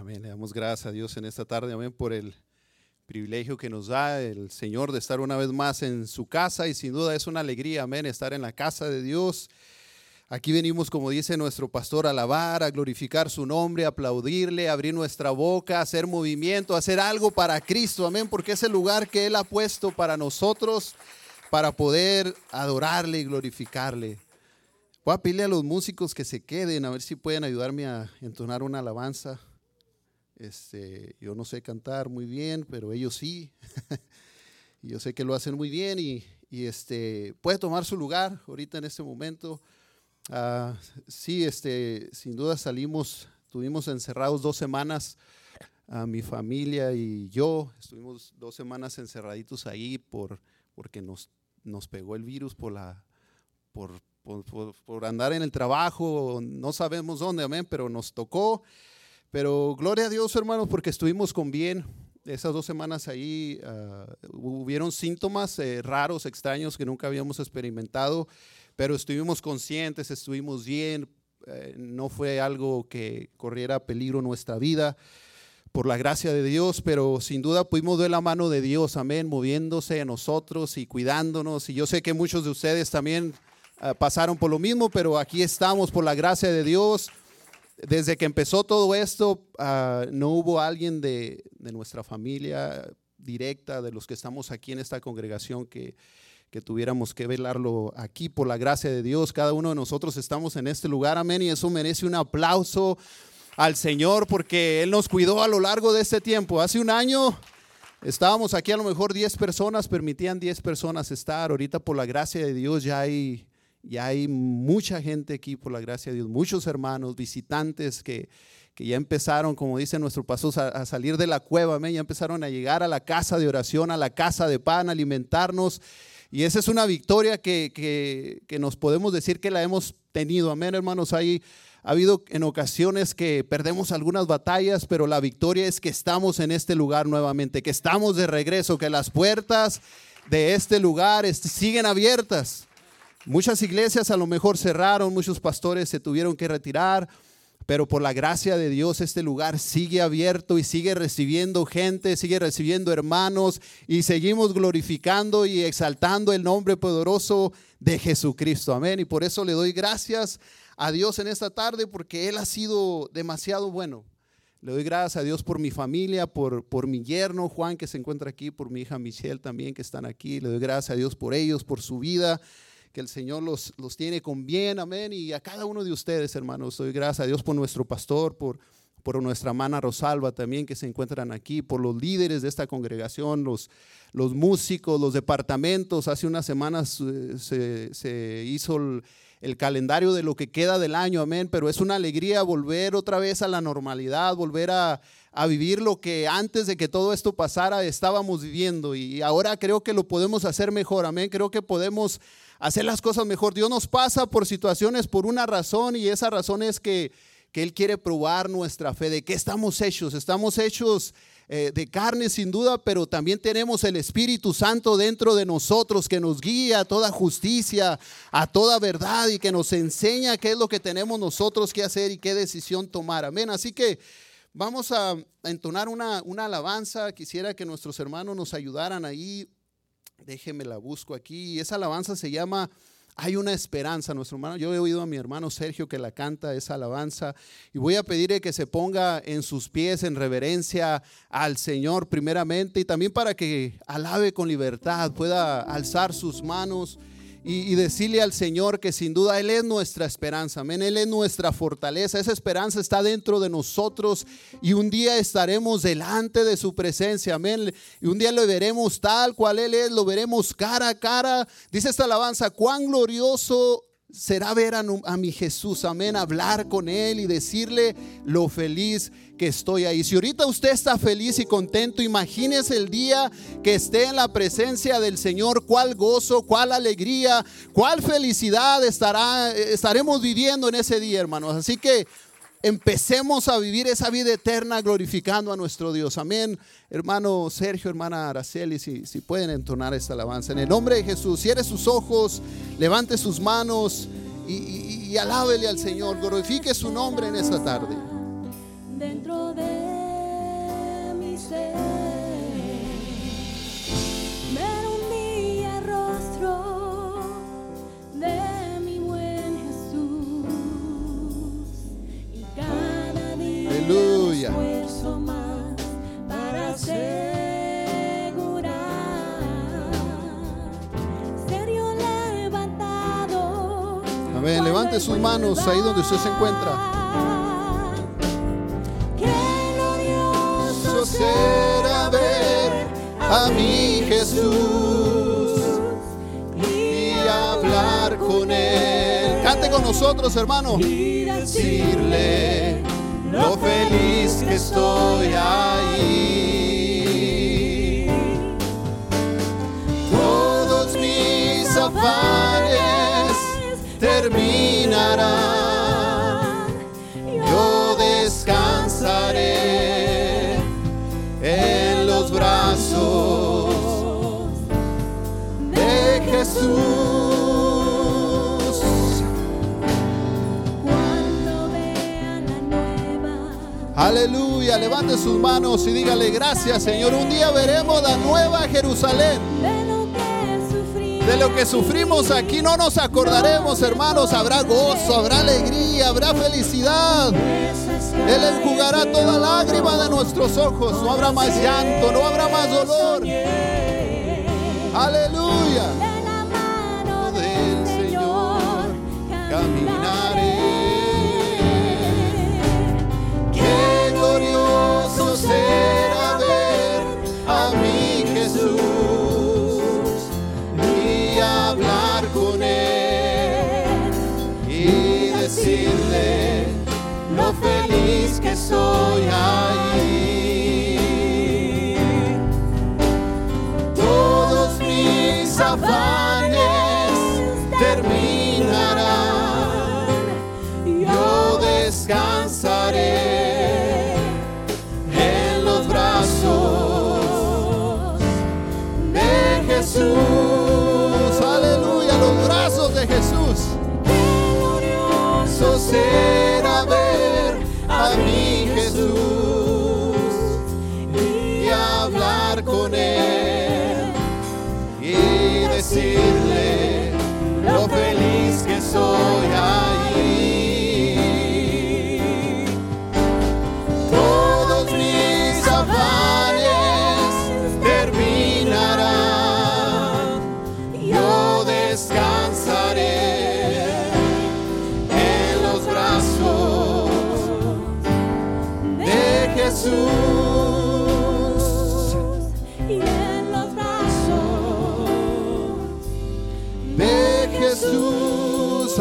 Amén. Le damos gracias a Dios en esta tarde, amén, por el privilegio que nos da el Señor de estar una vez más en su casa y sin duda es una alegría, amén, estar en la casa de Dios. Aquí venimos, como dice nuestro pastor, a alabar, a glorificar su nombre, a aplaudirle, abrir nuestra boca, hacer movimiento, hacer algo para Cristo, amén, porque es el lugar que Él ha puesto para nosotros, para poder adorarle y glorificarle. Voy a pedirle a los músicos que se queden, a ver si pueden ayudarme a entonar una alabanza. Este, yo no sé cantar muy bien, pero ellos sí. yo sé que lo hacen muy bien y, y, este, puede tomar su lugar ahorita en este momento. Uh, sí, este, sin duda salimos, estuvimos encerrados dos semanas, a mi familia y yo, estuvimos dos semanas encerraditos ahí por, porque nos, nos pegó el virus por, la, por, por, por, por andar en el trabajo, no sabemos dónde, amén, pero nos tocó. Pero gloria a Dios, hermanos, porque estuvimos con bien. Esas dos semanas ahí uh, hubieron síntomas eh, raros, extraños que nunca habíamos experimentado, pero estuvimos conscientes, estuvimos bien. Eh, no fue algo que corriera peligro nuestra vida por la gracia de Dios, pero sin duda pudimos ver la mano de Dios, amén, moviéndose en nosotros y cuidándonos. Y yo sé que muchos de ustedes también uh, pasaron por lo mismo, pero aquí estamos por la gracia de Dios desde que empezó todo esto, uh, no hubo alguien de, de, nuestra familia directa, de los que estamos aquí en esta congregación, que, que, tuviéramos que velarlo aquí por la gracia de Dios. Cada uno de nosotros estamos en este lugar, amén, y eso merece un aplauso al Señor porque Él nos cuidó a lo largo de este tiempo. Hace un año estábamos aquí, a lo mejor 10 personas, permitían 10 personas estar. Ahorita por la gracia de Dios ya hay y hay mucha gente aquí, por la gracia de Dios, muchos hermanos, visitantes que, que ya empezaron, como dice nuestro pastor, a, salir de la cueva, amén, ya empezaron a llegar a la casa de oración, a la casa de pan, a alimentarnos. Y esa es una victoria que, que, que nos podemos decir que la hemos tenido, amén, hermanos. Hay, ha habido en ocasiones que perdemos algunas batallas, pero la victoria es que estamos en este lugar nuevamente, que estamos de regreso, que las puertas de este lugar siguen abiertas. Muchas iglesias a lo mejor cerraron, muchos pastores se tuvieron que retirar, pero por la gracia de Dios este lugar sigue abierto y sigue recibiendo gente, sigue recibiendo hermanos y seguimos glorificando y exaltando el nombre poderoso de Jesucristo. Amén. Y por eso le doy gracias a Dios en esta tarde porque Él ha sido demasiado bueno. Le doy gracias a Dios por mi familia, por, por mi yerno Juan que se encuentra aquí, por mi hija Michelle también que están aquí. Le doy gracias a Dios por ellos, por su vida que el Señor los, los tiene con bien, amén. Y a cada uno de ustedes, hermanos, doy gracias a Dios por nuestro pastor, por, por nuestra hermana Rosalba también que se encuentran aquí, por los líderes de esta congregación, los, los músicos, los departamentos. Hace unas semanas eh, se, se hizo el, el, calendario de lo que queda del año, amén, pero es una alegría volver otra vez a la normalidad, volver a, a vivir lo que antes de que todo esto pasara estábamos viviendo y ahora creo que lo podemos hacer mejor, amén, creo que podemos hacer las cosas mejor. Dios nos pasa por situaciones por una razón y esa razón es que, que Él quiere probar nuestra fe, de qué estamos hechos. Estamos hechos eh, de carne sin duda, pero también tenemos el Espíritu Santo dentro de nosotros que nos guía a toda justicia, a toda verdad y que nos enseña qué es lo que tenemos nosotros que hacer y qué decisión tomar. Amén. Así que vamos a, entonar una, una alabanza. Quisiera que nuestros hermanos nos ayudaran ahí Déjeme la busco aquí. Esa alabanza se llama Hay una esperanza, nuestro hermano. Yo he oído a mi hermano Sergio que la canta esa alabanza y voy a pedirle que se ponga en sus pies en reverencia al Señor primeramente y también para que alabe con libertad, pueda alzar sus manos y, decirle al Señor que sin duda Él es nuestra esperanza, amén, Él es nuestra fortaleza, esa esperanza está dentro de nosotros y un día estaremos delante de su presencia, amén, y un día lo veremos tal cual Él es, lo veremos cara a cara, dice esta alabanza, cuán glorioso será ver a, mi Jesús, amén, hablar con Él y decirle lo feliz que estoy ahí. Si ahorita usted está feliz y contento, imagínese el día que esté en la presencia del Señor, cuál gozo, cuál alegría, cuál felicidad estará, estaremos viviendo en ese día, hermanos. Así que empecemos a vivir esa vida eterna glorificando a nuestro Dios. Amén. Hermano Sergio, hermana Araceli, si, si pueden entonar esta alabanza. En el nombre de Jesús, cierre sus ojos, levante sus manos y, y, y alábele al Señor. Glorifique su nombre en esta tarde. Dentro de ser. Levante sus manos ahí donde usted se encuentra. Será ver a mi Jesús y hablar con Él. Cante con nosotros, hermano. y Decirle lo feliz que estoy ahí. Todos mis afanes terminarán. Yo descansaré en los brazos de Jesús. Cuando vean la nueva Aleluya, levante sus manos y dígale gracias Señor. Un día veremos la nueva Jerusalén. De lo que sufrimos aquí no nos acordaremos, hermanos. Habrá gozo, habrá alegría, habrá felicidad. Él enjugará toda lágrima de nuestros ojos. No habrá más llanto, no habrá más dolor. Aleluya. de la mano Del Señor Caminaré. Qué glorioso soy ahí. Todos mis afanes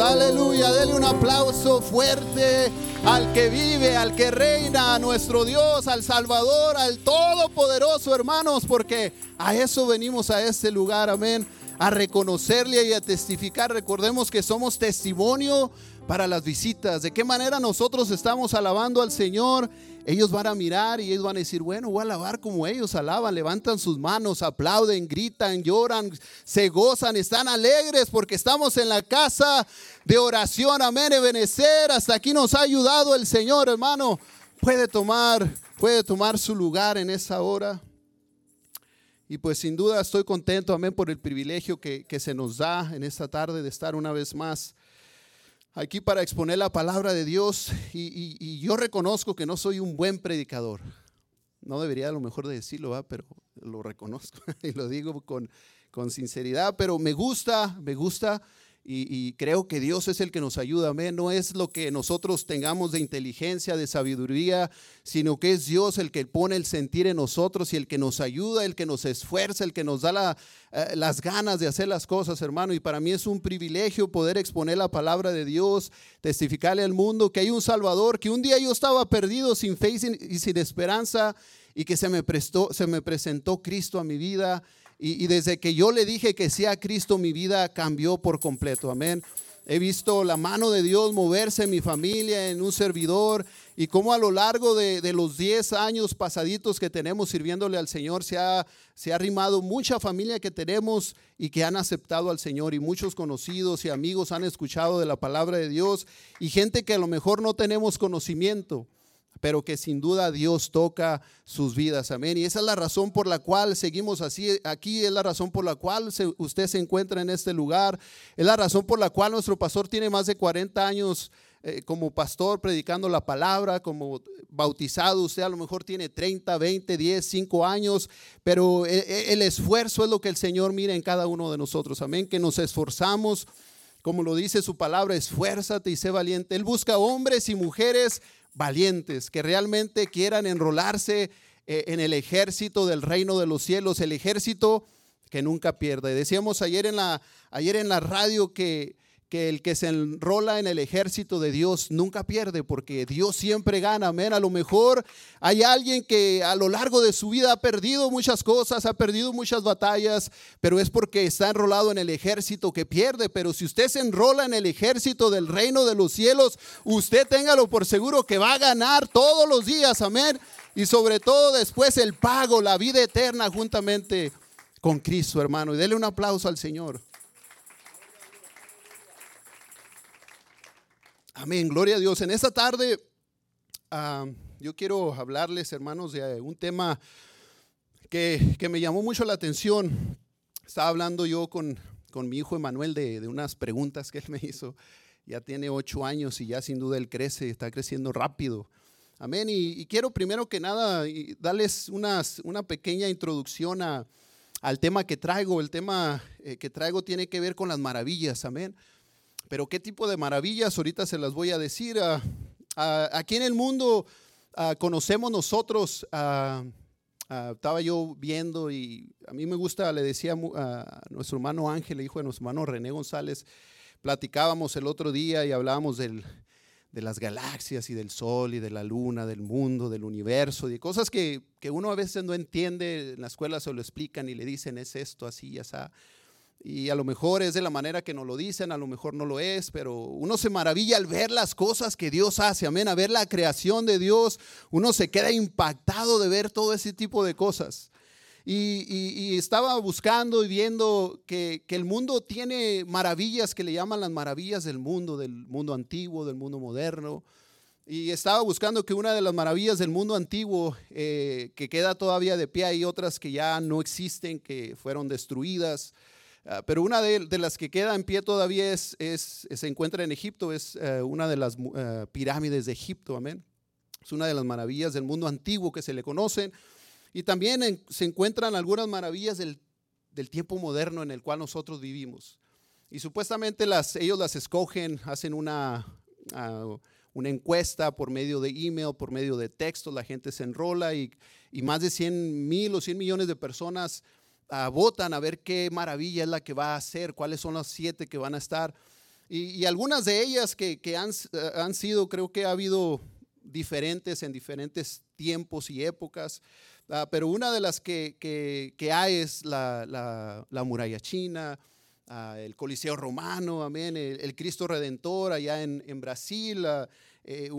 Aleluya. Dele un aplauso fuerte al que vive, al que reina, a nuestro Dios, al Salvador, al Todopoderoso, hermanos, porque a eso venimos a este lugar. Amén. A reconocerle y a testificar. Recordemos que somos testimonio para las visitas. De qué manera nosotros estamos alabando al Señor. Ellos van a mirar y ellos van a decir, bueno, voy a alabar como ellos alaban, levantan sus manos, aplauden, gritan, lloran, se gozan, están alegres porque estamos en la casa de oración. Amén, Ebenecer. Hasta aquí nos ha ayudado el Señor, hermano. Puede tomar, puede tomar su lugar en esa hora. Y pues sin duda estoy contento, amén, por el privilegio que, que se nos da en esta tarde de estar una vez más aquí para exponer la palabra de Dios y, yo reconozco que no soy un buen predicador. No debería a lo mejor de decirlo, ¿va? pero lo reconozco y lo digo con, con sinceridad, pero me gusta, me gusta y, creo que Dios es el que nos ayuda. Amén. No es lo que nosotros tengamos de inteligencia, de sabiduría, sino que es Dios el que pone el sentir en nosotros y el que nos ayuda, el que nos esfuerza, el que nos da eh, las ganas de hacer las cosas, hermano. Y para mí es un privilegio poder exponer la palabra de Dios, testificarle al mundo que hay un Salvador, que un día yo estaba perdido sin fe y sin, y sin esperanza y que se me, prestó, se me presentó Cristo a mi vida. Y, desde que yo le dije que sea Cristo, mi vida cambió por completo. Amén. He visto la mano de Dios moverse en mi familia, en un servidor, y cómo a lo largo de, de los 10 años pasaditos que tenemos sirviéndole al Señor, se ha, se ha arrimado mucha familia que tenemos y que han aceptado al Señor, y muchos conocidos y amigos han escuchado de la palabra de Dios, y gente que a lo mejor no tenemos conocimiento pero que sin duda Dios toca sus vidas. Amén. Y esa es la razón por la cual seguimos así. Aquí es la razón por la cual se- usted se encuentra en este lugar. Es la razón por la cual nuestro pastor tiene más de 40 años eh, como pastor predicando la palabra, como bautizado. Usted a lo mejor tiene 30, 20, 10, 5 años, pero e- e- el esfuerzo es lo que el Señor mira en cada uno de nosotros. Amén. Que nos esforzamos. Como lo dice su palabra, esfuérzate y sé valiente. Él busca hombres y mujeres valientes que realmente quieran enrolarse eh, en el ejército del reino de los cielos, el ejército que nunca pierde. Decíamos ayer en la, ayer en la radio que, que el que se enrola en el ejército de Dios nunca pierde porque Dios siempre gana. Amén. A lo mejor hay alguien que a lo largo de su vida ha perdido muchas cosas, ha perdido muchas batallas, pero es porque está enrolado en el ejército que pierde. Pero si usted se enrola en el ejército del reino de los cielos, usted téngalo por seguro que va a ganar todos los días. Amén. Y sobre todo después el pago, la vida eterna juntamente con Cristo, hermano. Y dele un aplauso al Señor. Amén, gloria a Dios. En esta tarde ah, yo quiero hablarles, hermanos, de un tema que, que me llamó mucho la atención. Estaba hablando yo con, con mi hijo Emanuel de, de unas preguntas que él me hizo. Ya tiene ocho años y ya sin duda él crece, está creciendo rápido. Amén. Y, quiero primero que nada darles una pequeña introducción a- al tema que traigo. El tema eh, que traigo tiene que ver con las maravillas. Amén. Pero qué tipo de maravillas, ahorita se las voy a decir. Ah, ah, aquí en el mundo ah, conocemos nosotros, estaba yo viendo y a mí me gusta, le decía a nuestro hermano Ángel, el hijo de nuestro hermano René González, platicábamos el otro día y hablábamos del, de las galaxias y del sol y de la luna, del mundo, del universo, de cosas que, que uno a veces no entiende, en la escuela se lo explican y le dicen es esto, así y así. Y a lo mejor es de la manera que nos lo dicen, a lo mejor no lo es, pero uno se maravilla al ver las cosas que Dios hace, amén, a ver la creación de Dios, uno se queda impactado de ver todo ese tipo de cosas. Y, estaba buscando y viendo que, que el mundo tiene maravillas que le llaman las maravillas del mundo, del mundo antiguo, del mundo moderno. Y estaba buscando que una de las maravillas del mundo antiguo, eh, que queda todavía de pie, hay otras que ya no existen, que fueron destruidas. Ah, pero una de, las que queda en pie todavía es, se encuentra en Egipto, es eh, una de las eh, pirámides de Egipto, amén. Es una de las maravillas del mundo antiguo que se le conocen. Y también se encuentran algunas maravillas del, del tiempo moderno en el cual nosotros vivimos. Y supuestamente ellos las escogen, hacen una, ah, una encuesta por medio de email, por medio de texto, la gente se enrola y, y más de 100 mil o 100 millones de personas votan a ver qué maravilla es la que va a hacer, cuáles son las siete que van a estar. Y, algunas de ellas que, que han, eh, han sido, creo que ha habido diferentes en diferentes tiempos y épocas, Ah, pero una de las que, que- hay es la, la- la muralla china, ah, el Coliseo Romano, amén, el, Cristo Redentor allá en, en Brasil, ah, eh,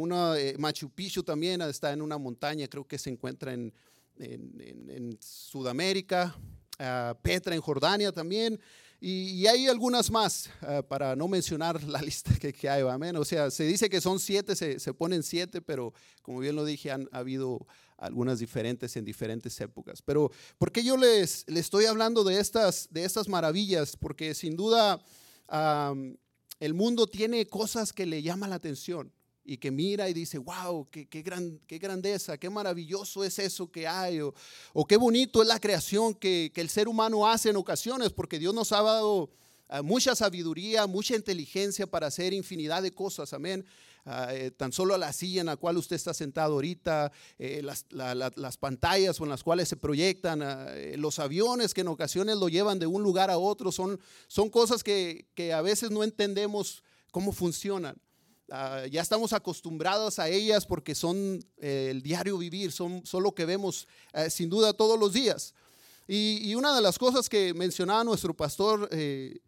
Machu Picchu también está en una montaña, creo que se encuentra en, en- en- en Sudamérica, ah, Petra en Jordania también, y, hay algunas más, ah, para no mencionar la lista que, que hay, amén. O sea, se dice que son siete, se, se ponen siete, pero como bien lo dije, han ha habido algunas diferentes en diferentes épocas. Pero, ¿por qué yo les, les estoy hablando de estas, de estas maravillas? Porque sin duda el mundo tiene cosas que le llaman la atención y que mira y dice, wow, qué, qué, gran, qué grandeza, qué maravilloso es eso que hay, o, o qué bonito es la creación que, que el ser humano hace en ocasiones, porque Dios nos ha dado ah, mucha sabiduría, mucha inteligencia para hacer infinidad de cosas, amén. Ah, eh, tan solo la silla en la cual usted está sentado ahorita, eh, las, la- la- las pantallas con las cuales se proyectan, eh, los aviones que en ocasiones lo llevan de un lugar a otro, son, son cosas que, que a veces no entendemos cómo funcionan. Ah, ya estamos acostumbrados a ellas porque son eh, el diario vivir, son, son lo que vemos eh, sin duda todos los días. Y, una de las cosas que mencionaba nuestro pastor, eh,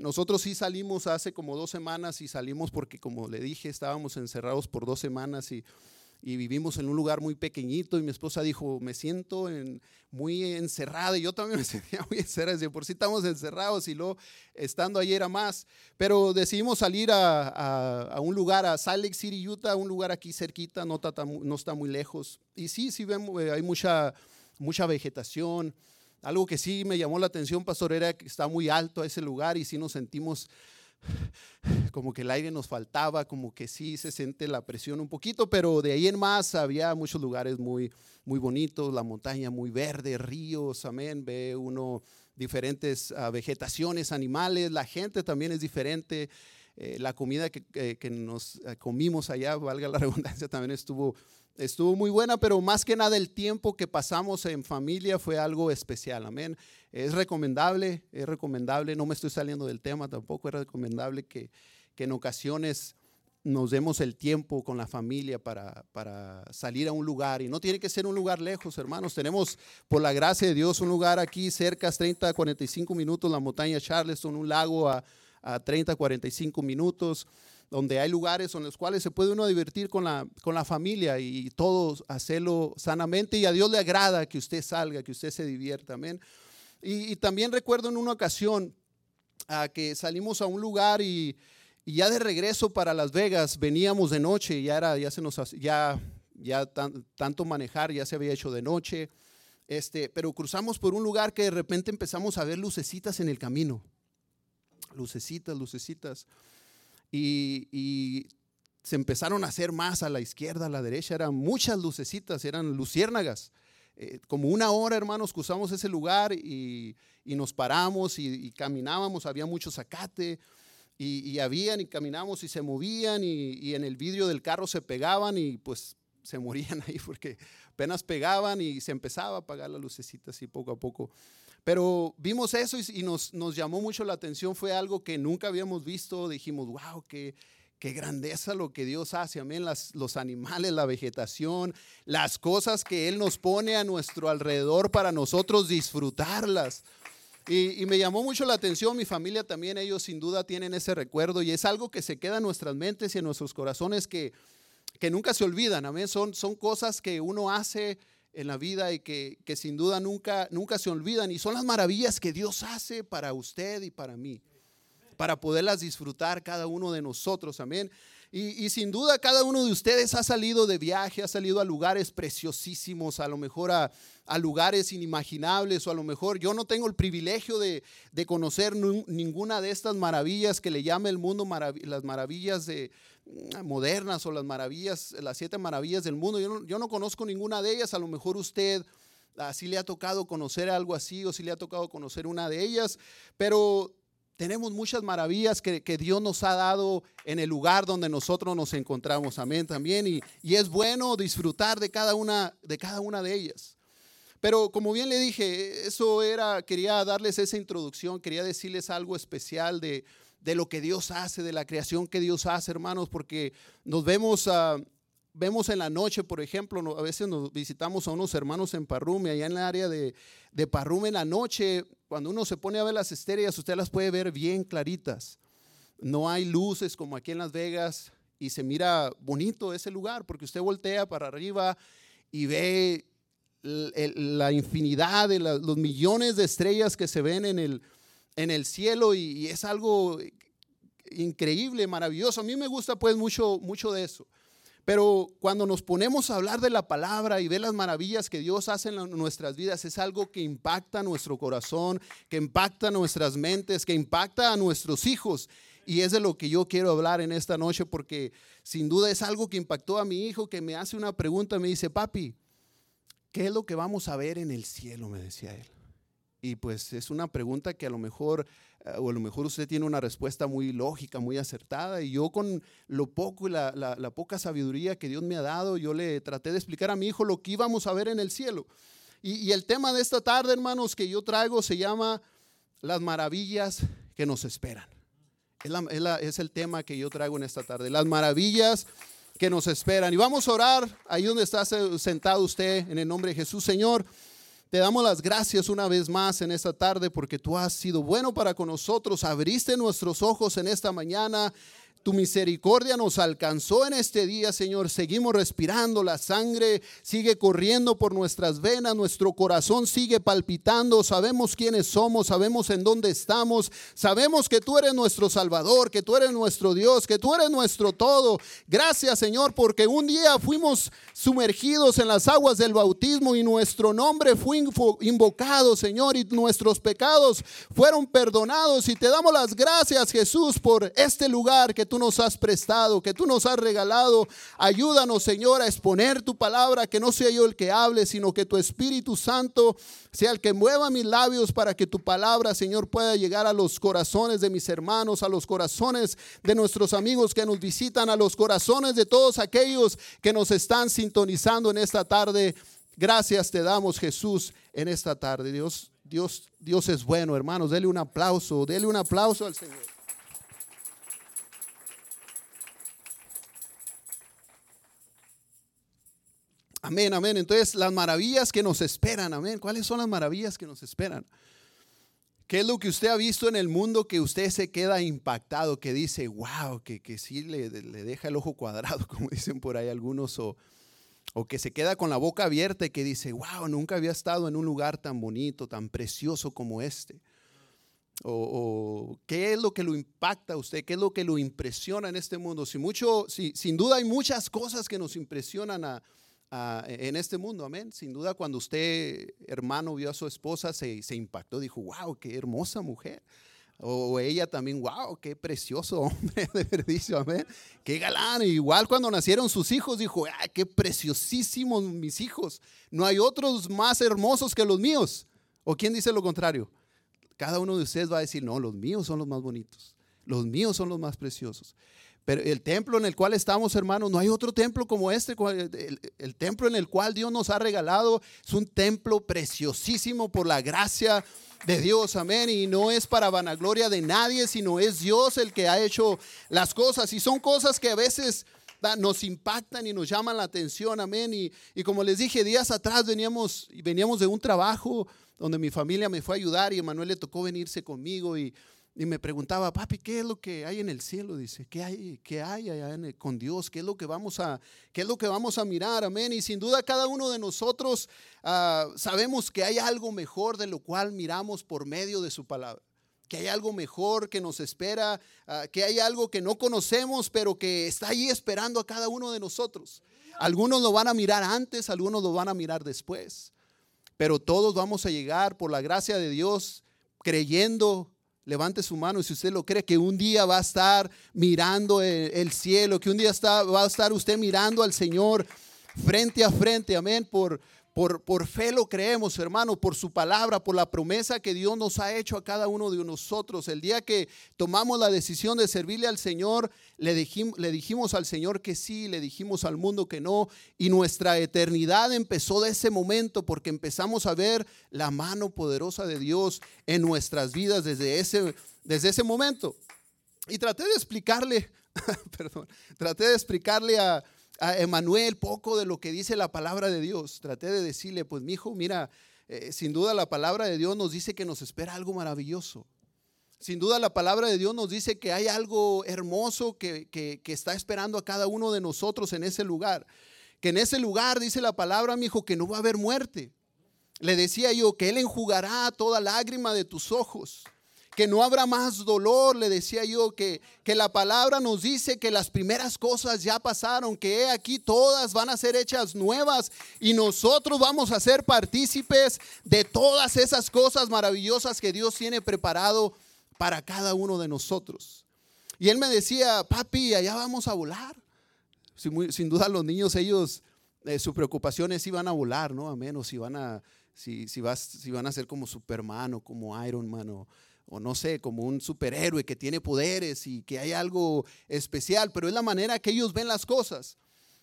nosotros sí salimos hace como dos semanas y salimos porque como le dije, estábamos encerrados por dos semanas y, y vivimos en un lugar muy pequeñito y mi esposa dijo, me siento en- muy encerrada y yo también me sentía muy encerrada, de por sí estamos encerrados y luego estando ahí era más, pero decidimos salir a, a- a un lugar, a Salt Lake City, Utah, un lugar aquí cerquita, no está, no está muy lejos y sí, sí vemos, eh, hay mucha, mucha vegetación. Algo que sí me llamó la atención, pastor, era que está muy alto ese lugar y sí nos sentimos como que el aire nos faltaba, como que sí se siente la presión un poquito, pero de ahí en más había muchos lugares muy, muy bonitos, la montaña muy verde, ríos, amén, ve uno diferentes ah, vegetaciones, animales, la gente también es diferente, eh, la comida que, que- que nos eh, comimos allá, valga la redundancia, también estuvo, estuvo muy buena, pero más que nada el tiempo que pasamos en familia fue algo especial, amén. Es recomendable, es recomendable, no me estoy saliendo del tema tampoco, es recomendable que, que en ocasiones nos demos el tiempo con la familia para, para salir a un lugar. Y no tiene que ser un lugar lejos, hermanos. Tenemos, por la gracia de Dios, un lugar aquí cerca, 30, 45 minutos, la montaña Charleston, un lago a, a 30, 45 minutos, donde hay lugares en los cuales se puede uno divertir con la, con la familia y todos hacerlo sanamente. Y a Dios le agrada que usted salga, que usted se divierta. Amén. Y, también recuerdo en una ocasión ah, que salimos a un lugar y, ya de regreso para Las Vegas veníamos de noche, ya era, ya se nos, ya, ya tan- tanto manejar ya se había hecho de noche, este, pero cruzamos por un lugar que de repente empezamos a ver lucecitas en el camino, lucecitas, lucecitas, y, se empezaron a hacer más a la izquierda, a la derecha, eran muchas lucecitas, eran luciérnagas. Eh, como una hora, hermanos, cruzamos ese lugar y, y nos paramos y, caminábamos, había mucho zacate y, y habían y caminamos y se movían y, en el vidrio del carro se pegaban y pues se morían ahí porque apenas pegaban y se empezaba a apagar la lucecita así poco a poco. Pero vimos eso y, nos, nos llamó mucho la atención, fue algo que nunca habíamos visto, dijimos, wow, qué, qué grandeza lo que Dios hace, amén, Las, los animales, la vegetación, las cosas que Él nos pone a nuestro alrededor para nosotros disfrutarlas. Y, y me llamó mucho la atención, mi familia también, ellos sin duda tienen ese recuerdo y es algo que se queda en nuestras mentes y en nuestros corazones que, que nunca se olvidan, amén, son, son cosas que uno hace en la vida y que, que sin duda nunca, nunca se olvidan y son las maravillas que Dios hace para usted y para mí para poderlas disfrutar cada uno de nosotros, amén. Y, sin duda cada uno de ustedes ha salido de viaje, ha salido a lugares preciosísimos, a lo mejor a, lugares inimaginables, o a lo mejor yo no tengo el privilegio de, conocer ninguna de estas maravillas que le llama el mundo las maravillas de, mm, modernas o las maravillas, las siete maravillas del mundo. Yo no, yo no conozco ninguna de ellas, a lo mejor usted así le ha tocado conocer algo así o si le ha tocado conocer una de ellas, pero tenemos muchas maravillas que, que Dios nos ha dado en el lugar donde nosotros nos encontramos, amén también, y, y es bueno disfrutar de cada, una, de cada una de ellas. Pero como bien le dije, eso era, quería darles esa introducción, quería decirles algo especial de, de lo que Dios hace, de la creación que Dios hace, hermanos, porque nos vemos, ah, vemos en la noche, por ejemplo, a veces nos visitamos a unos hermanos en Parrume, allá en el área de, de Parrume en la noche, cuando uno se pone a ver las estrellas, usted las puede ver bien claritas. No hay luces como aquí en Las Vegas y se mira bonito ese lugar porque usted voltea para arriba y ve la infinidad de la- los millones de estrellas que se ven en el, en el cielo y, y es algo increíble, maravilloso. A mí me gusta pues mucho, mucho de eso. Pero cuando nos ponemos a hablar de la palabra y ver las maravillas que Dios hace en nuestras vidas, es algo que impacta nuestro corazón, que impacta nuestras mentes, que impacta a nuestros hijos. Y es de lo que yo quiero hablar en esta noche porque sin duda es algo que impactó a mi hijo que me hace una pregunta, me dice, papi, ¿qué es lo que vamos a ver en el cielo? Me decía él. Y pues es una pregunta que a lo mejor, o a lo mejor usted tiene una respuesta muy lógica, muy acertada. Y yo con lo poco la, la- poca sabiduría que Dios me ha dado, yo le traté de explicar a mi hijo lo que íbamos a ver en el cielo. Y, y el tema de esta tarde, hermanos, que yo traigo se llama las maravillas que nos esperan. Es, la- es el tema que yo traigo en esta tarde, las maravillas que nos esperan. Y vamos a orar ahí donde está se- sentado usted en el nombre de Jesús, Señor. Te damos las gracias una vez más en esta tarde porque tú has sido bueno para con nosotros, abriste nuestros ojos en esta mañana. Tu misericordia nos alcanzó en este día, Señor. Seguimos respirando, la sangre sigue corriendo por nuestras venas, nuestro corazón sigue palpitando. Sabemos quiénes somos, sabemos en dónde estamos, sabemos que tú eres nuestro Salvador, que tú eres nuestro Dios, que tú eres nuestro todo. Gracias, Señor, porque un día fuimos sumergidos en las aguas del bautismo y nuestro nombre fue invocado, Señor, y nuestros pecados fueron perdonados. Y te damos las gracias, Jesús, por este lugar que tú nos has prestado, que tú nos has regalado. Ayúdanos, Señor, a exponer tu palabra, que no sea yo el que hable, sino que tu Espíritu Santo sea el que mueva mis labios para que tu palabra, Señor, pueda llegar a los corazones de mis hermanos, a los corazones de nuestros amigos que nos visitan, a los corazones de todos aquellos que nos están sintonizando en esta tarde. Gracias te damos, Jesús, en esta tarde. Dios, Dios, Dios es bueno, hermanos. Dele un aplauso, dele un aplauso al Señor. Amén, amén. Entonces, las maravillas que nos esperan, amén. ¿Cuáles son las maravillas que nos esperan? ¿Qué es lo que usted ha visto en el mundo que usted se queda impactado, que dice, wow, que, que sí le, le deja el ojo cuadrado, como dicen por ahí algunos, o, o que se queda con la boca abierta y que dice, wow, nunca había estado en un lugar tan bonito, tan precioso como este? O, qué es lo que lo impacta a usted, qué es lo que lo impresiona en este mundo. Si mucho, si, sin duda hay muchas cosas que nos impresionan a, en este mundo, amén. Sin duda cuando usted, hermano, vio a su esposa, se, impactó, dijo, wow, qué hermosa mujer. O, ella también, wow, qué precioso hombre, de dice, amén. Qué galán. Igual cuando nacieron sus hijos, dijo, ah, qué preciosísimos mis hijos. No hay otros más hermosos que los míos. ¿O quién dice lo contrario? Cada uno de ustedes va a decir, no, los míos son los más bonitos. Los míos son los más preciosos. Pero el templo en el cual estamos, hermanos, no hay otro templo como este. El, templo en el cual Dios nos ha regalado es un templo preciosísimo por la gracia de Dios, amén. Y no es para vanagloria de nadie, sino es Dios el que ha hecho las cosas. Y son cosas que a veces nos impactan y nos llaman la atención, amén. Y, y como les dije, días atrás veníamos, veníamos de un trabajo donde mi familia me fue a ayudar y Emanuel le tocó venirse conmigo y, y, me preguntaba, papi, ¿qué es lo que hay en el cielo? Dice, ¿qué hay, qué hay con Dios? ¿Qué es lo que vamos a, qué es lo que vamos a mirar? Amén. Y sin duda cada uno de nosotros uh, sabemos que hay algo mejor de lo cual miramos por medio de su palabra que hay algo mejor que nos espera, uh, que hay algo que no conocemos, pero que está ahí esperando a cada uno de nosotros. Algunos lo van a mirar antes, algunos lo van a mirar después, pero todos vamos a llegar por la gracia de Dios creyendo. Levante su mano si usted lo cree que un día va a estar mirando el, el cielo, que un día va a estar usted mirando al Señor frente a frente, amén, por, por, por, fe lo creemos, hermano, por su palabra, por la promesa que Dios nos ha hecho a cada uno de nosotros. El día que tomamos la decisión de servirle al Señor, le dijimos, le dijimos al Señor que sí, le dijimos al mundo que no, y nuestra eternidad empezó de ese momento porque empezamos a ver la mano poderosa de Dios en nuestras vidas desde ese, desde ese momento. Y traté de explicarle, perdón, traté de explicarle a a Emanuel poco de lo que dice la palabra de Dios. Traté de decirle, pues mi hijo, mira, eh, sin duda la palabra de Dios nos dice que nos espera algo maravilloso. Sin duda la palabra de Dios nos dice que hay algo hermoso que, que, que, está esperando a cada uno de nosotros en ese lugar. Que en ese lugar dice la palabra, mi hijo, que no va a haber muerte. Le decía yo que Él enjugará toda lágrima de tus ojos que no habrá más dolor, le decía yo, que, que la palabra nos dice que las primeras cosas ya pasaron, que aquí todas van a ser hechas nuevas y nosotros vamos a ser partícipes de todas esas cosas maravillosas que Dios tiene preparado para cada uno de nosotros. Y él me decía, papi, allá vamos a volar. Sin, duda los niños, ellos, eh, su preocupación es si van a volar, ¿no? A menos si van a, si, si, vas, si van a ser como Superman o como Iron Man o o no sé, como un superhéroe que tiene poderes y que hay algo especial, pero es la manera que ellos ven las cosas.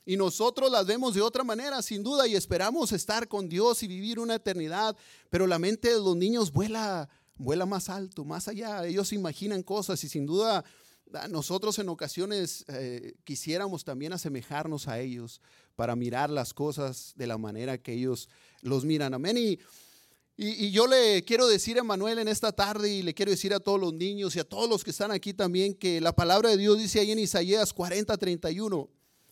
Y nosotros las vemos de otra manera, sin duda, y esperamos estar con Dios y vivir una eternidad, pero la mente de los niños vuela, vuela más alto, más allá. Ellos imaginan cosas y sin duda nosotros en ocasiones eh, quisiéramos también asemejarnos a ellos para mirar las cosas de la manera que ellos los miran. Amén. Y, Y, yo le quiero decir a Manuel en esta tarde y le quiero decir a todos los niños y a todos los que están aquí también que la palabra de Dios dice ahí en Isaías 40, 31.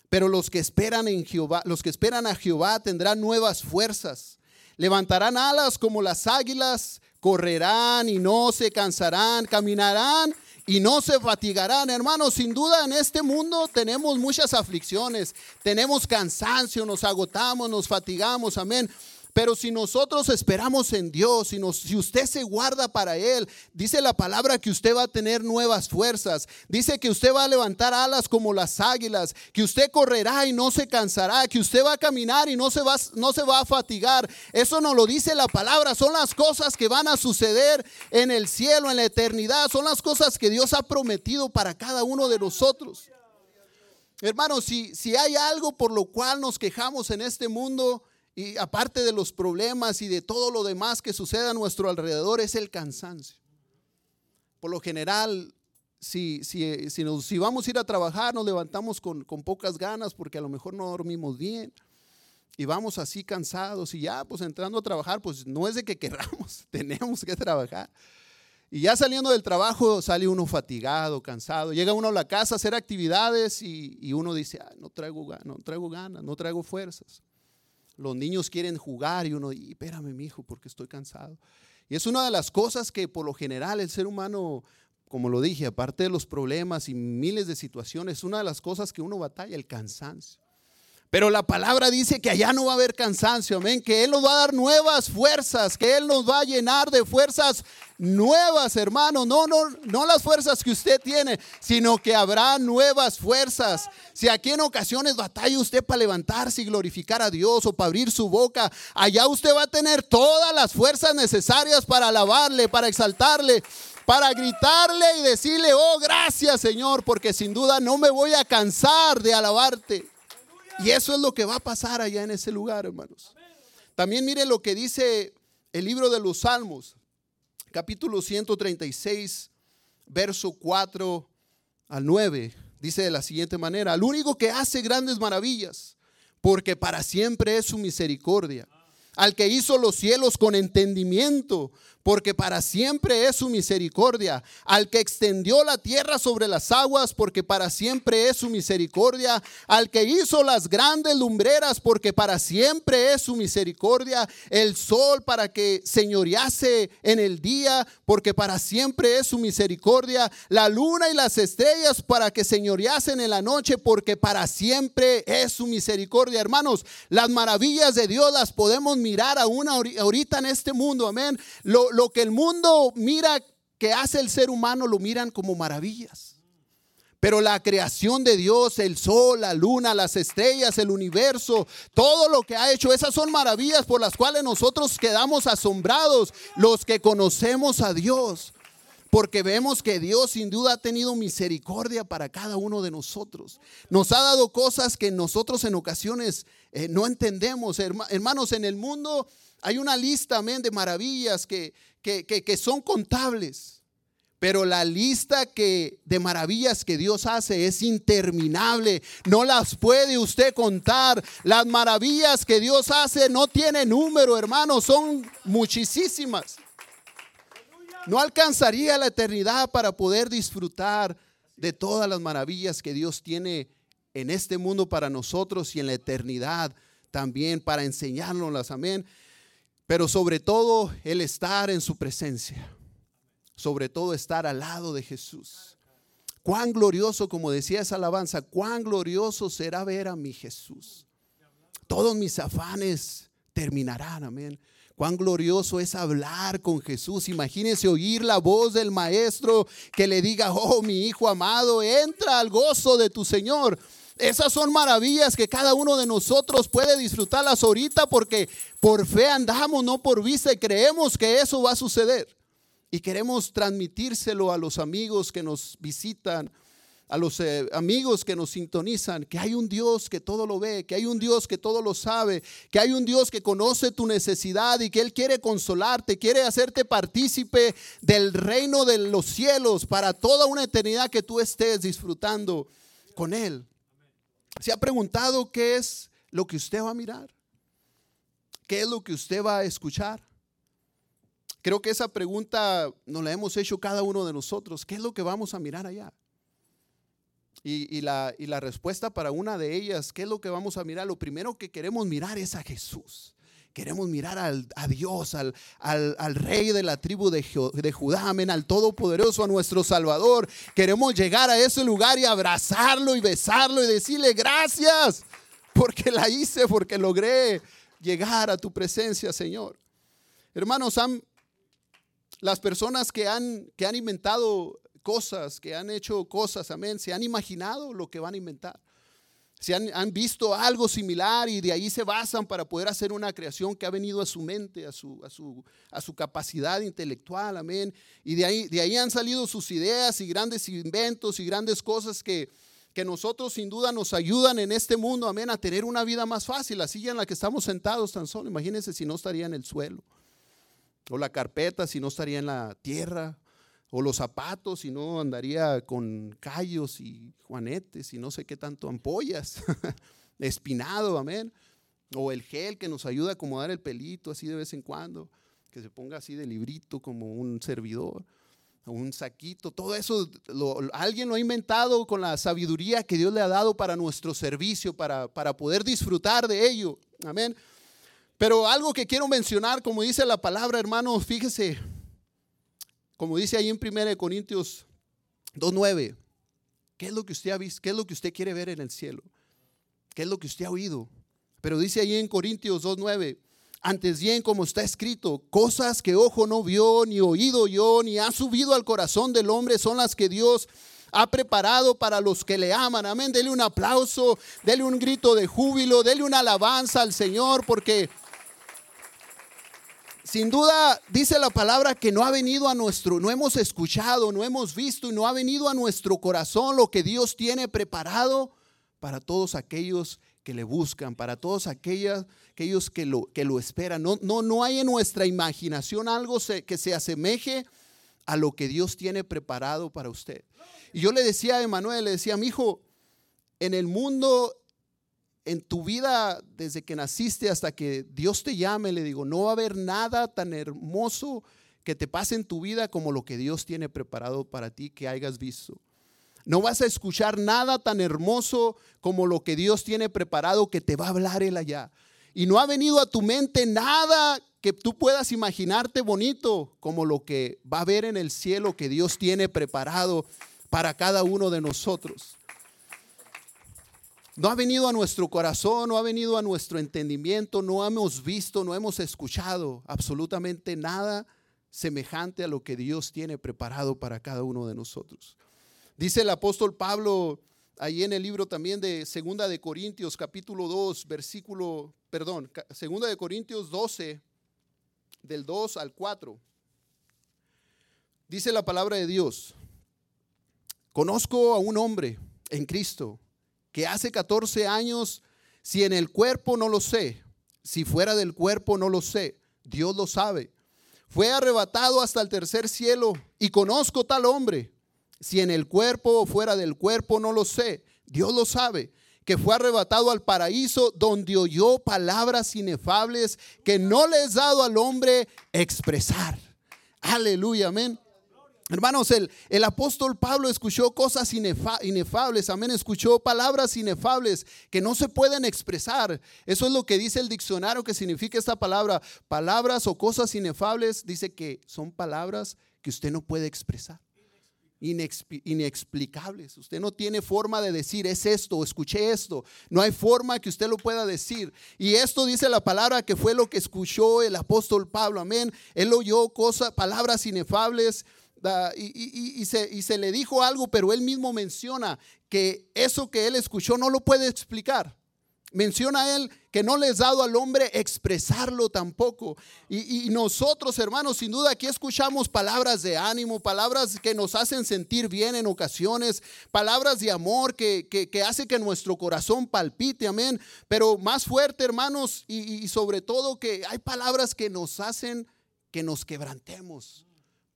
Pero los que esperan en Jehová, los que esperan a Jehová tendrán nuevas fuerzas. Levantarán alas como las águilas, correrán y no se cansarán, caminarán y no se fatigarán. Hermanos, sin duda en este mundo tenemos muchas aflicciones, tenemos cansancio, nos agotamos, nos fatigamos, amén. Pero si nosotros esperamos en Dios, si, nos- si usted se guarda para Él, dice la palabra que usted va a tener nuevas fuerzas. Dice que usted va a levantar alas como las águilas, que usted correrá y no se cansará, que usted va a caminar y no se va, no se va a fatigar. Eso nos lo dice la palabra. Son las cosas que van a suceder en el cielo, en la eternidad. Son las cosas que Dios ha prometido para cada uno de nosotros. Hermanos, si, si hay algo por lo cual nos quejamos en este mundo, y aparte de los problemas y de todo lo demás que sucede a nuestro alrededor, es el cansancio. Por lo general, si, si, si, nos, si vamos a ir a trabajar, nos levantamos con, con pocas ganas porque a lo mejor no dormimos bien. Y vamos así cansados y ya, pues entrando a trabajar, pues no es de que queramos, tenemos que trabajar. Y ya saliendo del trabajo sale uno fatigado, cansado. Llega uno a la casa a hacer actividades y, y uno dice, "Ah, no, traigo, no traigo ganas, no traigo fuerzas. Los niños quieren jugar y uno, "Y espérame, mi hijo, porque estoy cansado. Y es una de las cosas que por lo general el ser humano, como lo dije, aparte de los problemas y miles de situaciones, una de las cosas que uno batalla, el cansancio. Pero la palabra dice que allá no va a haber cansancio, amén, que Él nos va a dar nuevas fuerzas, que Él nos va a llenar de fuerzas nuevas, hermano, no, no, no las fuerzas que usted tiene, sino que habrá nuevas fuerzas. Si aquí en ocasiones batalla usted para levantarse y glorificar a Dios o para abrir su boca, allá usted va a tener todas las fuerzas necesarias para alabarle, para exaltarle, para gritarle y decirle, oh, gracias Señor, porque sin duda no me voy a cansar de alabarte. Y eso es lo que va a pasar allá en ese lugar, hermanos. También mire lo que dice el libro de los Salmos, capítulo 136, verso 4 al 9. Dice de la siguiente manera, al único que hace grandes maravillas, porque para siempre es su misericordia. Al que hizo los cielos con entendimiento, porque para siempre es su misericordia. Al que extendió la tierra sobre las aguas, porque para siempre es su misericordia. Al que hizo las grandes lumbreras, porque para siempre es su misericordia. El sol para que señorease en el día, porque para siempre es su misericordia. La luna y las estrellas para que señoreasen en la noche, porque para siempre es su misericordia. Hermanos, las maravillas de Dios las podemos mirar aún ahori- ahorita en este mundo, amén. Lo que el mundo mira que hace el ser humano lo miran como maravillas. Pero la creación de Dios, el sol, la luna, las estrellas, el universo, todo lo que ha hecho, esas son maravillas por las cuales nosotros quedamos asombrados, los que conocemos a Dios. Porque vemos que Dios sin duda ha tenido misericordia para cada uno de nosotros. Nos ha dado cosas que nosotros en ocasiones eh, no entendemos. Herma- Hermanos, en el mundo hay una lista, amén, de maravillas que, que, que- son contables. Pero la lista que, de maravillas que Dios hace es interminable. No las puede usted contar. Las maravillas que Dios hace no tienen número, hermanos. Son muchísimas. No alcanzaría la eternidad para poder disfrutar de todas las maravillas que Dios tiene en este mundo para nosotros y en la eternidad también para enseñárnoslas. Amén. Pero sobre todo el estar en su presencia. Sobre todo estar al lado de Jesús. Cuán glorioso, como decía esa alabanza, cuán glorioso será ver a mi Jesús. Todos mis afanes terminarán, amén. Cuán glorioso es hablar con Jesús. Imagínense oír la voz del maestro que le diga, oh mi hijo amado, entra al gozo de tu Señor. Esas son maravillas que cada uno de nosotros puede disfrutarlas ahorita porque por fe andamos, no por vista y creemos que eso va a suceder. Y queremos transmitírselo a los amigos que nos visitan, a los eh, amigos que nos sintonizan, que hay un Dios que todo lo ve, que hay un Dios que todo lo sabe, que hay un Dios que conoce tu necesidad y que Él quiere consolarte, quiere hacerte partícipe del reino de los cielos para toda una eternidad que tú estés disfrutando con Él. ¿Se ha preguntado qué es lo que usted va a mirar? ¿Qué es lo que usted va a escuchar? creo que esa pregunta nos la hemos hecho cada uno de nosotros. ¿Qué es lo que vamos a mirar allá? Y, la, la respuesta para una de ellas, ¿qué es lo que vamos a mirar? Lo primero que queremos mirar es a Jesús. Queremos mirar al, a Dios, al, al, rey de la tribu de Judá, amén, al Todopoderoso, a nuestro Salvador. Queremos llegar a ese lugar y abrazarlo y besarlo y decirle gracias, porque la hice, porque logré llegar a tu presencia, Señor. Hermanos, han, las personas que han, que han inventado cosas, que han hecho cosas, amén, se han imaginado lo que van a inventar. Se han, han visto algo similar y de ahí se basan para poder hacer una creación que ha venido a su mente, a su, a su, a su capacidad intelectual, amén. Y de ahí, de ahí han salido sus ideas y grandes inventos y grandes cosas que, que nosotros sin duda nos ayudan en este mundo, amén, a tener una vida más fácil. La silla en la que estamos sentados tan solo, imagínense si no estaría en el suelo. O la carpeta si no estaría en la tierra. O los zapatos si no andaría con callos y juanetes y no sé qué tanto, ampollas. Espinado, amén. O el gel que nos ayuda a acomodar el pelito así de vez en cuando. Que se ponga así de librito como un servidor. O un saquito. Todo eso alguien lo ha inventado con la sabiduría que Dios le ha dado para nuestro servicio, para, para poder disfrutar de ello. Amén. Pero algo que quiero mencionar, como dice la palabra, hermanos, fíjese, como dice ahí en 1 Corintios 2.9, ¿qué es lo que usted ha visto? ¿Qué es lo que usted quiere ver en el cielo? ¿Qué es lo que usted ha oído? Pero dice ahí en Corintios 2.9, antes bien como está escrito, cosas que ojo no vio, ni oído yo, ni ha subido al corazón del hombre son las que Dios ha preparado para los que le aman. Amén. Dele un aplauso, dele un grito de júbilo, dele una alabanza al Señor, porque sin duda dice la palabra que no ha venido a nuestro, no hemos escuchado, no hemos visto y no ha venido a nuestro corazón lo que Dios tiene preparado para todos aquellos que le buscan, para todos aquellas, aquellos que lo, que lo esperan. No, no, no hay en nuestra imaginación algo que se asemeje a lo que Dios tiene preparado para usted. Y yo le decía a Emanuel, le decía, mi hijo, en el mundo en tu vida, desde que naciste hasta que Dios te llame, le digo, no va a haber nada tan hermoso que te pase en tu vida como lo que Dios tiene preparado para ti que hayas visto. No vas a escuchar nada tan hermoso como lo que Dios tiene preparado que te va a hablar Él allá. Y no ha venido a tu mente nada que tú puedas imaginarte bonito como lo que va a haber en el cielo que Dios tiene preparado para cada uno de nosotros. No ha venido a nuestro corazón, no ha venido a nuestro entendimiento, no hemos visto, no hemos escuchado absolutamente nada semejante a lo que Dios tiene preparado para cada uno de nosotros. Dice el apóstol Pablo ahí en el libro también de Segunda de Corintios capítulo 2, versículo, perdón, Segunda de Corintios 12 del 2 al 4. Dice la palabra de Dios. Conozco a un hombre en Cristo que hace 14 años, si en el cuerpo no lo sé, si fuera del cuerpo no lo sé, Dios lo sabe. Fue arrebatado hasta el tercer cielo y conozco tal hombre. Si en el cuerpo o fuera del cuerpo no lo sé, Dios lo sabe. Que fue arrebatado al paraíso donde oyó palabras inefables que no le es dado al hombre expresar. Aleluya, amén. Hermanos, el, el apóstol Pablo escuchó cosas inefa- inefables, amén, escuchó palabras inefables que no se pueden expresar. Eso es lo que dice el diccionario que significa esta palabra. Palabras o cosas inefables, dice que son palabras que usted no puede expresar. Inexplicables. Usted no tiene forma de decir es esto, escuché esto. No hay forma que usted lo pueda decir. Y esto dice la palabra que fue lo que escuchó el apóstol Pablo. Amén. Él oyó cosas, palabras inefables. Y, se, y se le dijo algo, pero él mismo menciona que eso que él escuchó no lo puede explicar. Menciona él que no le es dado al hombre expresarlo tampoco. Y, nosotros, hermanos, sin duda aquí escuchamos palabras de ánimo, palabras que nos hacen sentir bien en ocasiones, palabras de amor que, que, que hace que nuestro corazón palpite, amén. Pero más fuerte, hermanos, y sobre todo que hay palabras que nos hacen que nos quebrantemos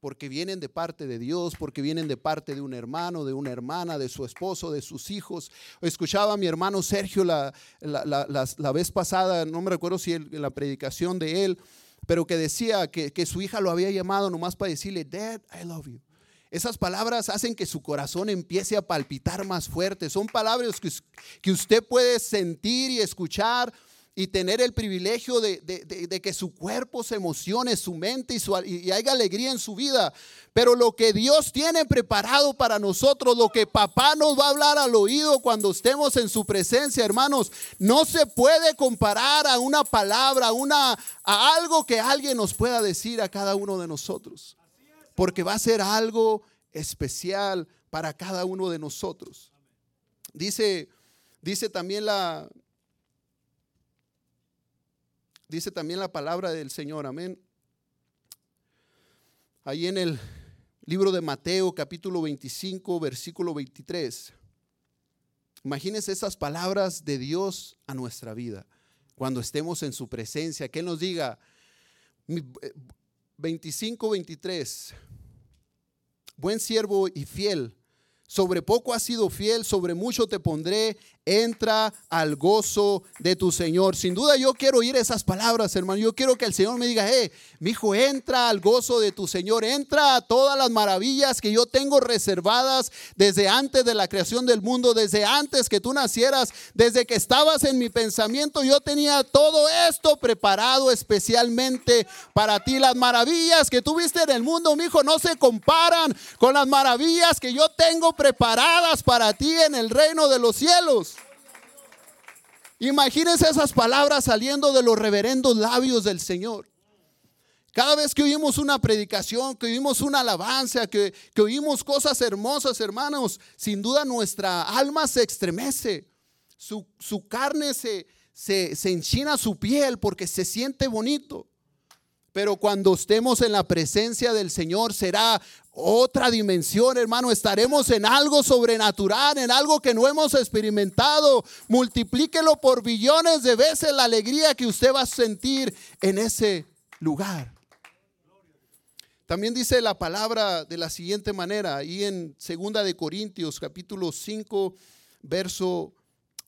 porque vienen de parte de Dios, porque vienen de parte de un hermano, de una hermana, de su esposo, de sus hijos. Escuchaba a mi hermano Sergio la, la, la- la- vez pasada, no me recuerdo si en la predicación de él, pero que decía que, que su hija lo había llamado nomás para decirle, Dad, I love you. Esas palabras hacen que su corazón empiece a palpitar más fuerte. Son palabras que, que usted puede sentir y escuchar y tener el privilegio de, de- de- que su cuerpo se emocione, su mente y, su, y haya alegría en su vida. Pero lo que Dios tiene preparado para nosotros, lo que papá nos va a hablar al oído cuando estemos en su presencia, hermanos, no se puede comparar a una palabra, una, a algo que alguien nos pueda decir a cada uno de nosotros. Porque va a ser algo especial para cada uno de nosotros. Dice, dice también la, dice también la palabra del Señor, amén. Ahí en el libro de Mateo, capítulo 25, versículo 23. Imagínense esas palabras de Dios a nuestra vida, cuando estemos en su presencia, que nos diga, mi- eh, 25, 23, buen siervo y fiel, sobre poco has sido fiel, sobre mucho te pondré, entra al gozo de tu Señor. Sin duda yo quiero oír esas palabras, hermano. Yo quiero que el Señor me diga, eh, mi hijo, entra al gozo de tu Señor, entra a todas las maravillas que yo tengo reservadas desde antes de la creación del mundo, desde antes que tú nacieras, desde que estabas en mi pensamiento, yo tenía todo esto preparado especialmente para ti. Las maravillas que tuviste en el mundo, mi hijo, no se comparan con las maravillas que yo tengo preparadas para ti en el reino de los cielos. Imagínense esas palabras saliendo de los reverendos labios del Señor. Cada vez que oímos una predicación, que oímos una alabanza, que, que oímos cosas hermosas, hermanos, sin duda nuestra alma se estremece. Su, su carne se, se, se enchina su piel porque se siente bonito. Pero cuando estemos en la presencia del Señor será otra dimensión, hermano. Estaremos en algo sobrenatural, en algo que no hemos experimentado. Multiplíquelo por billones de veces la alegría que usted va a sentir en ese lugar. También dice la palabra de la siguiente manera, ahí en Segunda de Corintios, capítulo 5, verso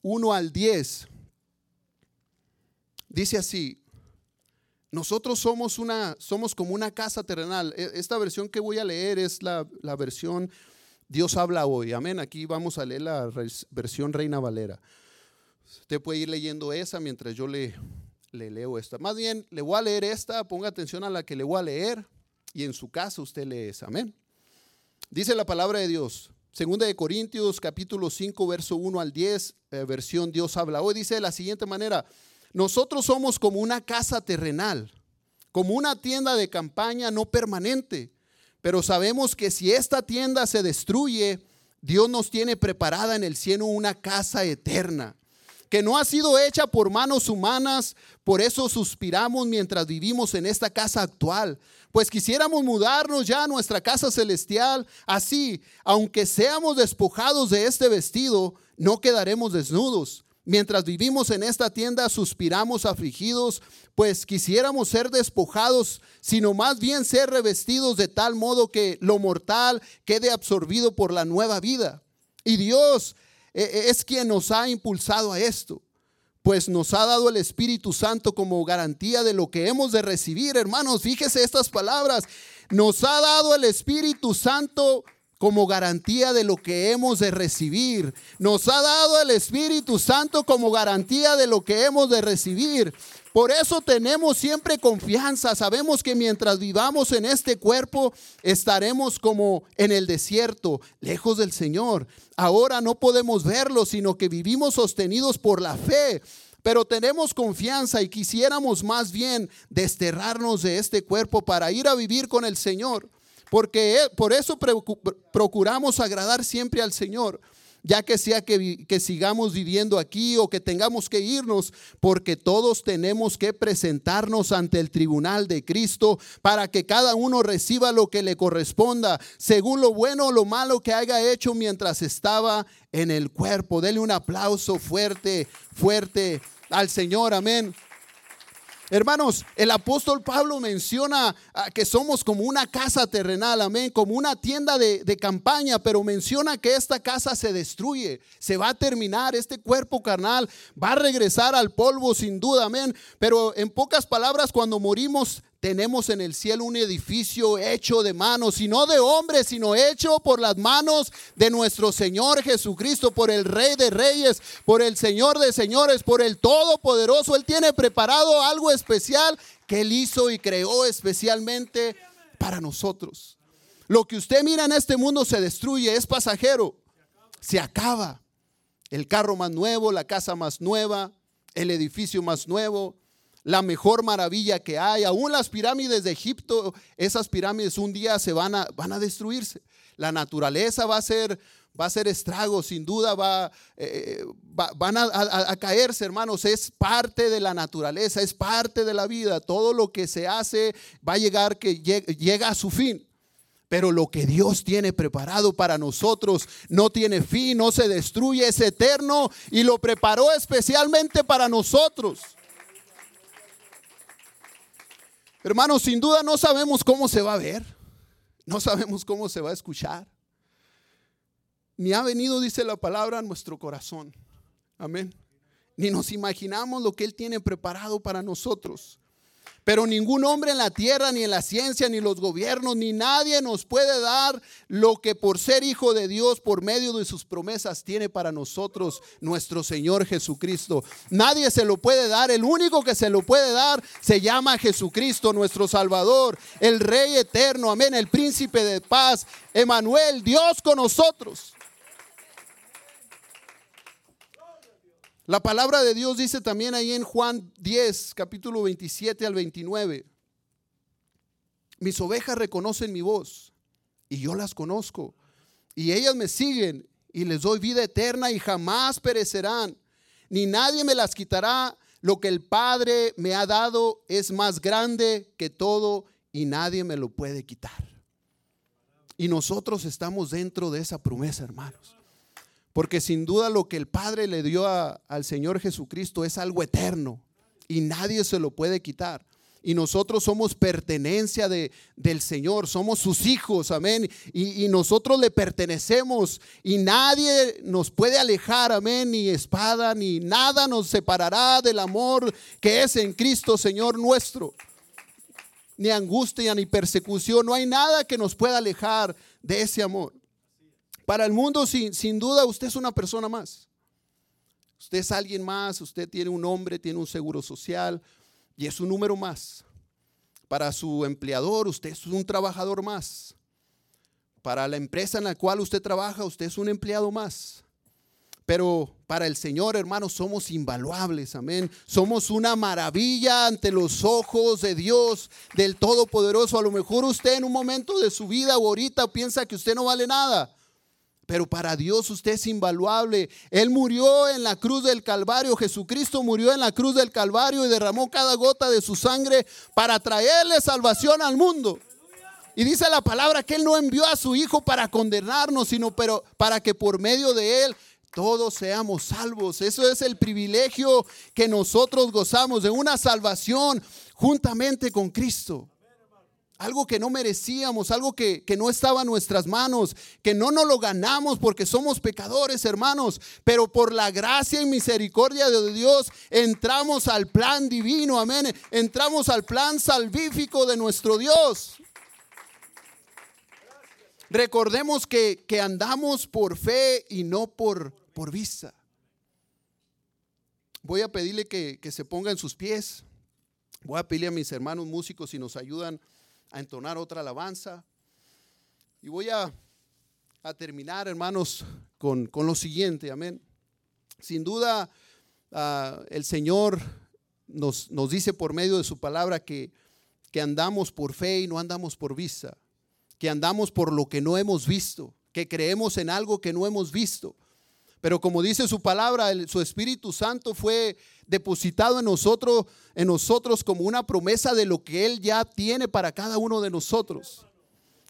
1 al 10. Dice así: nosotros somos una, somos como una casa terrenal. E- Esta versión que voy a leer es la, versión Dios habla hoy. Amén. Aquí vamos a leer la versión Reina Valera. Usted puede ir leyendo esa mientras yo le, le leo esta. Más bien, le voy a leer esta. Ponga atención a la que le voy a leer y en su casa usted lee esa. Amén. Dice la palabra de Dios. Segunda de Corintios capítulo 5 verso 1 al 10, eh, versión Dios habla hoy, dice de la siguiente manera, nosotros somos como una casa terrenal, como una tienda de campaña no permanente, pero sabemos que si esta tienda se destruye, Dios nos tiene preparada en el cielo una casa eterna, que no ha sido hecha por manos humanas, por eso suspiramos mientras vivimos en esta casa actual, pues quisiéramos mudarnos ya a nuestra casa celestial, así, aunque seamos despojados de este vestido, no quedaremos desnudos. Mientras vivimos en esta tienda, suspiramos afligidos, pues quisiéramos ser despojados, sino más bien ser revestidos de tal modo que lo mortal quede absorbido por la nueva vida. Y Dios eh, es quien nos ha impulsado a esto, pues nos ha dado el Espíritu Santo como garantía de lo que hemos de recibir. Hermanos, fíjese estas palabras. Nos ha dado el Espíritu Santo como garantía de lo que hemos de recibir. Nos ha dado el Espíritu Santo como garantía de lo que hemos de recibir. Por eso tenemos siempre confianza. Sabemos que mientras vivamos en este cuerpo, estaremos como en el desierto, lejos del Señor. Ahora no podemos verlo, sino que vivimos sostenidos por la fe. Pero tenemos confianza y quisiéramos más bien desterrarnos de este cuerpo para ir a vivir con el Señor. Porque eh, por eso procuramos agradar siempre al Señor, ya que sea que sigamos viviendo aquí o que tengamos que irnos, porque todos tenemos que presentarnos ante el tribunal de Cristo para que cada uno reciba lo que le corresponda, según lo bueno o lo malo que haya hecho mientras estaba en el cuerpo. Dele un aplauso fuerte, fuerte al Señor, amén. Hermanos, el apóstol Pablo menciona ah, que somos como una casa terrenal, amén, como una tienda de, de campaña, pero menciona que esta casa se destruye, se va a terminar, este cuerpo carnal va a regresar al polvo sin duda, amén. Pero en pocas palabras, cuando morimos, tenemos en el cielo un edificio hecho de manos, y no de hombres, sino hecho por las manos de nuestro Señor Jesucristo, por el Rey de Reyes, por el Señor de Señores, por el Todopoderoso. Él tiene preparado algo especial que Él hizo y creó especialmente para nosotros. Lo que usted mira en este mundo se destruye, es pasajero, se acaba. El carro más nuevo, la casa más nueva, el edificio más nuevo, la mejor maravilla que hay. Aún las pirámides de Egipto, esas pirámides un día se van a, van a destruirse. La naturaleza va a ser, va a ser estrago, sin duda va, eh, va- van a, caerse, hermanos. Es parte de la naturaleza, es parte de la vida. Todo lo que se hace va a llegar que lleg- llega a su fin. Pero lo que Dios tiene preparado para nosotros no tiene fin, no se destruye, es eterno y lo preparó especialmente para nosotros. Hermanos, sin duda no sabemos cómo se va a ver, no sabemos cómo se va a escuchar. Ni ha venido, dice la palabra, a nuestro corazón. Amén. Ni nos imaginamos lo que Él tiene preparado para nosotros. Pero ningún hombre en la tierra, ni en la ciencia, ni los gobiernos, ni nadie nos puede dar lo que por ser hijo de Dios, por medio de sus promesas, tiene para nosotros nuestro Señor Jesucristo. Nadie se lo puede dar. El único que se lo puede dar se llama Jesucristo, nuestro Salvador, el Rey eterno. Amén. El príncipe de paz, Emanuel, Dios con nosotros. La palabra de Dios dice también ahí en Juan 10, capítulo 27 al 29. Mis ovejas reconocen mi voz y yo las conozco. Y ellas me siguen y les doy vida eterna y jamás perecerán. Ni nadie me las quitará. Lo que el Padre me ha dado es más grande que todo y nadie me lo puede quitar. Y nosotros estamos dentro de esa promesa, hermanos. Porque sin duda lo que el Padre le dio al Señor Jesucristo es algo eterno y nadie se lo puede quitar. Y nosotros somos pertenencia de, del Señor, somos sus hijos, amén. Y, y nosotros le pertenecemos y nadie nos puede alejar, amén. Ni espada, ni nada nos separará del amor que es en Cristo, Señor nuestro. Ni angustia, ni persecución, no hay nada que nos pueda alejar de ese amor. Para el mundo, sin, sin duda, usted es una persona más. Usted es alguien más, usted tiene un nombre, tiene un seguro social y es un número más. Para su empleador, usted es un trabajador más. Para la empresa en la cual usted trabaja, usted es un empleado más. Pero para el Señor, hermanos, somos invaluables, amén. Somos una maravilla ante los ojos de Dios, del Todopoderoso. A lo mejor usted en un momento de su vida o ahorita piensa que usted no vale nada. Pero para Dios usted es invaluable. Él murió en la cruz del Calvario. Jesucristo murió en la cruz del Calvario y derramó cada gota de su sangre para traerle salvación al mundo. Y dice la palabra que Él no envió a su Hijo para condenarnos, sino pero para que por medio de Él todos seamos salvos. Eso es el privilegio que nosotros gozamos de una salvación juntamente con Cristo. Algo que no merecíamos, algo que, que no estaba en nuestras manos, que no nos lo ganamos porque somos pecadores, hermanos, pero por la gracia y misericordia de Dios entramos al plan divino, amén. Entramos al plan salvífico de nuestro Dios. Recordemos que, que andamos por fe y no por, por vista. Voy a pedirle que, que se ponga en sus pies. Voy a pedirle a mis hermanos músicos si nos ayudan a entonar otra alabanza. Y voy a, terminar, hermanos, con, con lo siguiente, amén. Sin duda, ah, el Señor nos, dice por medio de su palabra que andamos por fe y no andamos por vista, que andamos por lo que no hemos visto, que creemos en algo que no hemos visto. Pero como dice su palabra, el- su Espíritu Santo fue depositado en nosotros, en nosotros como una promesa de lo que Él ya tiene para cada uno de nosotros.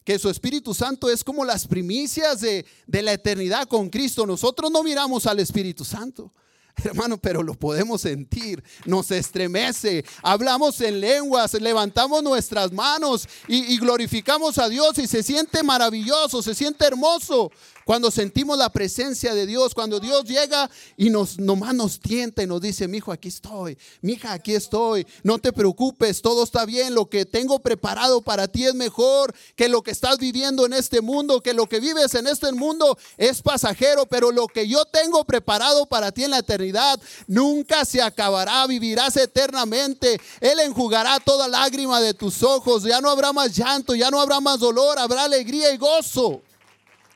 Que su Espíritu Santo es como las primicias de, de la eternidad con Cristo. Nosotros no miramos al Espíritu Santo. Hermano, pero lo podemos sentir, nos estremece, hablamos en lenguas, levantamos nuestras manos y, y glorificamos a Dios y se siente maravilloso, se siente hermoso cuando sentimos la presencia de Dios, cuando Dios llega y nos nomás nos tienta y nos dice, mi hijo, aquí estoy, mi hija, aquí estoy, no te preocupes, todo está bien, lo que tengo preparado para ti es mejor que lo que estás viviendo en este mundo, que lo que vives en este mundo es pasajero, pero lo que yo tengo preparado para ti en la eternidad nunca se acabará, vivirás eternamente, Él enjugará toda lágrima de tus ojos, ya no habrá más llanto, ya no habrá más dolor, habrá alegría y gozo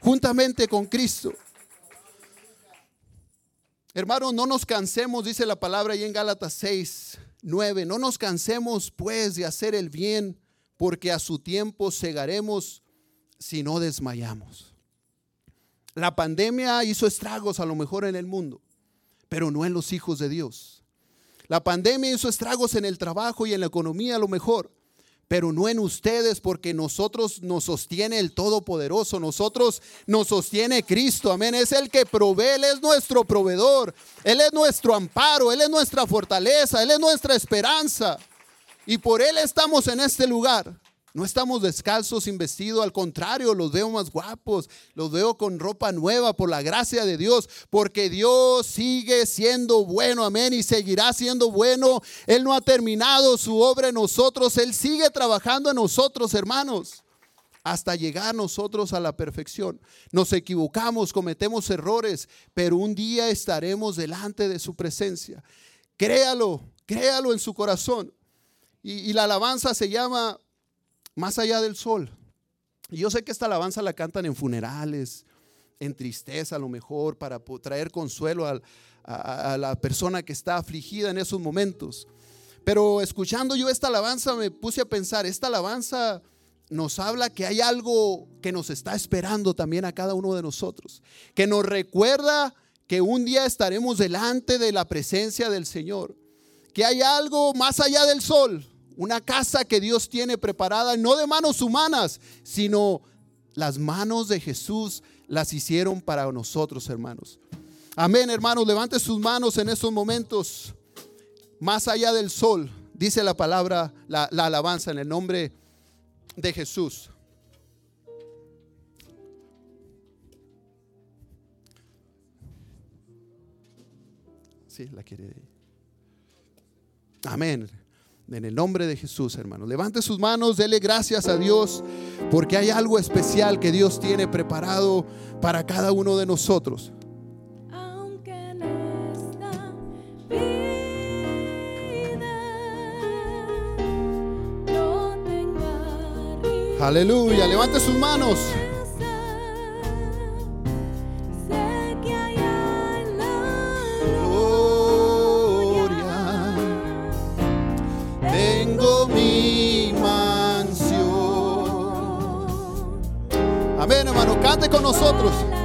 juntamente con Cristo. Hermanos, no nos cansemos, dice la palabra ahí en Gálatas 6, 9, no nos cansemos pues de hacer el bien, porque a su tiempo segaremos si no desmayamos. La pandemia hizo estragos a lo mejor en el mundo, pero no en los hijos de Dios. La pandemia hizo estragos en el trabajo y en la economía a lo mejor, pero no en ustedes, porque nosotros nos sostiene el Todopoderoso, nosotros nos sostiene Cristo, amén. Es el que provee, Él es nuestro proveedor, Él es nuestro amparo, Él es nuestra fortaleza, Él es nuestra esperanza. Y por Él estamos en este lugar. No estamos descalzos sin vestido, al contrario, los veo más guapos, los veo con ropa nueva por la gracia de Dios, porque Dios sigue siendo bueno, amén, y seguirá siendo bueno. Él no ha terminado su obra en nosotros, Él sigue trabajando en nosotros, hermanos, hasta llegar nosotros a la perfección. Nos equivocamos, cometemos errores, pero un día estaremos delante de su presencia. Créalo, créalo en su corazón. Y, y la alabanza se llama más allá del sol. Y yo sé que esta alabanza la cantan en funerales, en tristeza a lo mejor, para traer consuelo a, a, a, la persona que está afligida en esos momentos. Pero escuchando yo esta alabanza me puse a pensar, esta alabanza nos habla que hay algo que nos está esperando también a cada uno de nosotros, que nos recuerda que un día estaremos delante de la presencia del Señor, que hay algo más allá del sol, una casa que Dios tiene preparada, no de manos humanas, sino las manos de Jesús las hicieron para nosotros, hermanos. Amén, hermanos. Levante sus manos en estos momentos, más allá del sol, dice la palabra, la, la alabanza en el nombre de Jesús. Sí, la quiere. Amén. En el nombre de Jesús, hermano. Levante sus manos, dele gracias a Dios, porque hay algo especial que Dios tiene preparado para cada uno de nosotros. Aunque en esta vida no tenga Aleluya, levante sus manos. Cante con nosotros.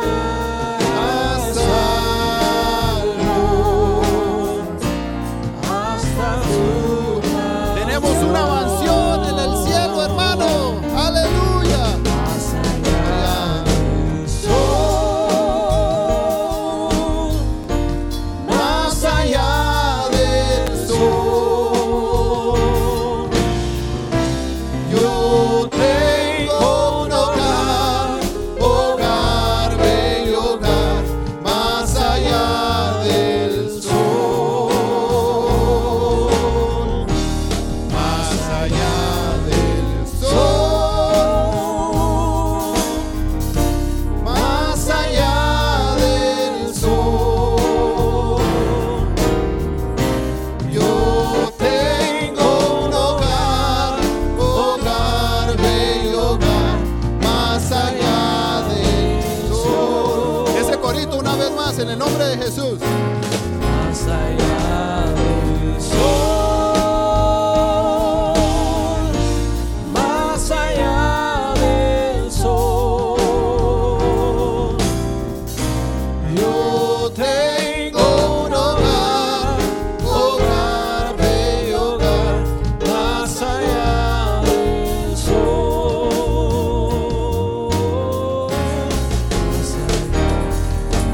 A